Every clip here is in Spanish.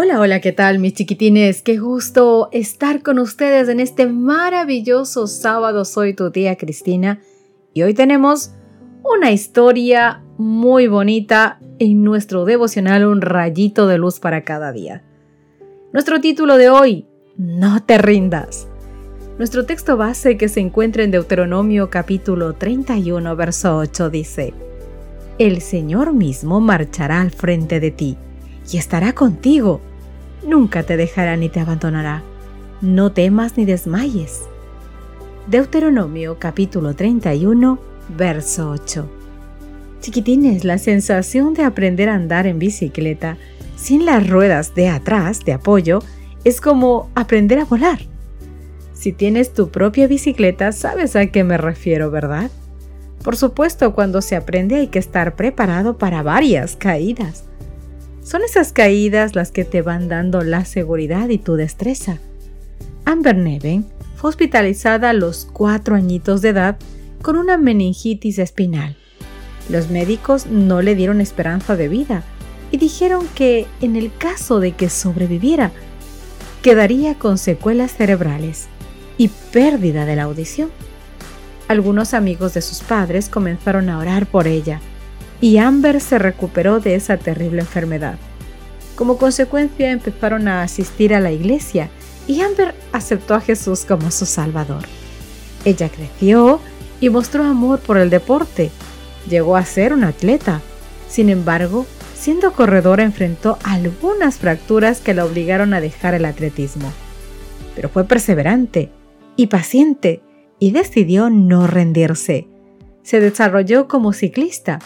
Hola, hola, ¿qué tal mis chiquitines? Qué gusto estar con ustedes en este maravilloso sábado. Soy tu tía Cristina y hoy tenemos una historia muy bonita en nuestro devocional Un rayito de luz para cada día. Nuestro título de hoy, No te rindas. Nuestro texto base que se encuentra en Deuteronomio capítulo 31, verso 8 dice, El Señor mismo marchará al frente de ti y estará contigo nunca te dejará ni te abandonará. No temas ni desmayes. Deuteronomio capítulo 31, verso 8. Chiquitines, la sensación de aprender a andar en bicicleta sin las ruedas de atrás de apoyo es como aprender a volar. Si tienes tu propia bicicleta, sabes a qué me refiero, ¿verdad? Por supuesto, cuando se aprende hay que estar preparado para varias caídas. Son esas caídas las que te van dando la seguridad y tu destreza. Amber Neven fue hospitalizada a los cuatro añitos de edad con una meningitis espinal. Los médicos no le dieron esperanza de vida y dijeron que en el caso de que sobreviviera, quedaría con secuelas cerebrales y pérdida de la audición. Algunos amigos de sus padres comenzaron a orar por ella y Amber se recuperó de esa terrible enfermedad. Como consecuencia empezaron a asistir a la iglesia y Amber aceptó a Jesús como su Salvador. Ella creció y mostró amor por el deporte. Llegó a ser un atleta. Sin embargo, siendo corredora enfrentó algunas fracturas que la obligaron a dejar el atletismo. Pero fue perseverante y paciente y decidió no rendirse. Se desarrolló como ciclista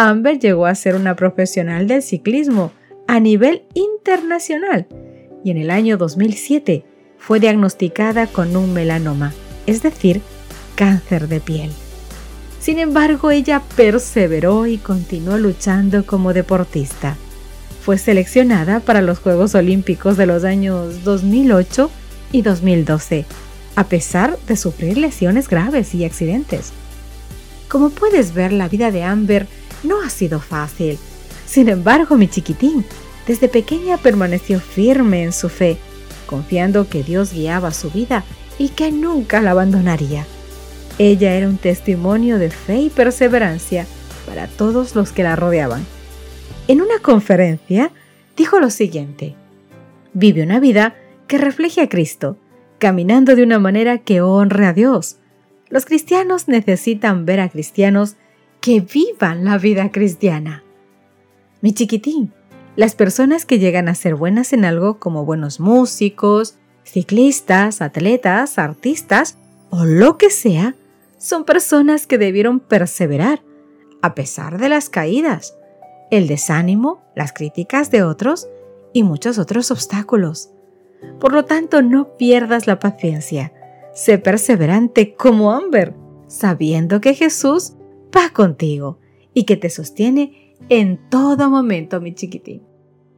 Amber llegó a ser una profesional del ciclismo a nivel internacional y en el año 2007 fue diagnosticada con un melanoma, es decir, cáncer de piel. Sin embargo, ella perseveró y continuó luchando como deportista. Fue seleccionada para los Juegos Olímpicos de los años 2008 y 2012, a pesar de sufrir lesiones graves y accidentes. Como puedes ver, la vida de Amber no ha sido fácil. Sin embargo, mi chiquitín, desde pequeña permaneció firme en su fe, confiando que Dios guiaba su vida y que nunca la abandonaría. Ella era un testimonio de fe y perseverancia para todos los que la rodeaban. En una conferencia dijo lo siguiente, vive una vida que refleje a Cristo, caminando de una manera que honre a Dios. Los cristianos necesitan ver a cristianos que vivan la vida cristiana. Mi chiquitín, las personas que llegan a ser buenas en algo como buenos músicos, ciclistas, atletas, artistas o lo que sea, son personas que debieron perseverar a pesar de las caídas, el desánimo, las críticas de otros y muchos otros obstáculos. Por lo tanto, no pierdas la paciencia. Sé perseverante como Amber, sabiendo que Jesús va contigo y que te sostiene en todo momento, mi chiquitín.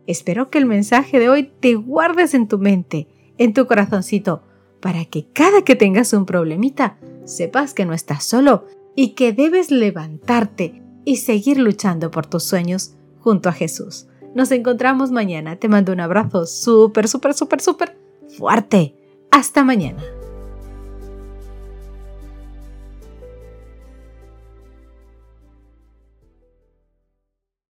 Espero que el mensaje de hoy te guardes en tu mente, en tu corazoncito, para que cada que tengas un problemita, sepas que no estás solo y que debes levantarte y seguir luchando por tus sueños junto a Jesús. Nos encontramos mañana. Te mando un abrazo súper, súper, súper, súper fuerte. Hasta mañana.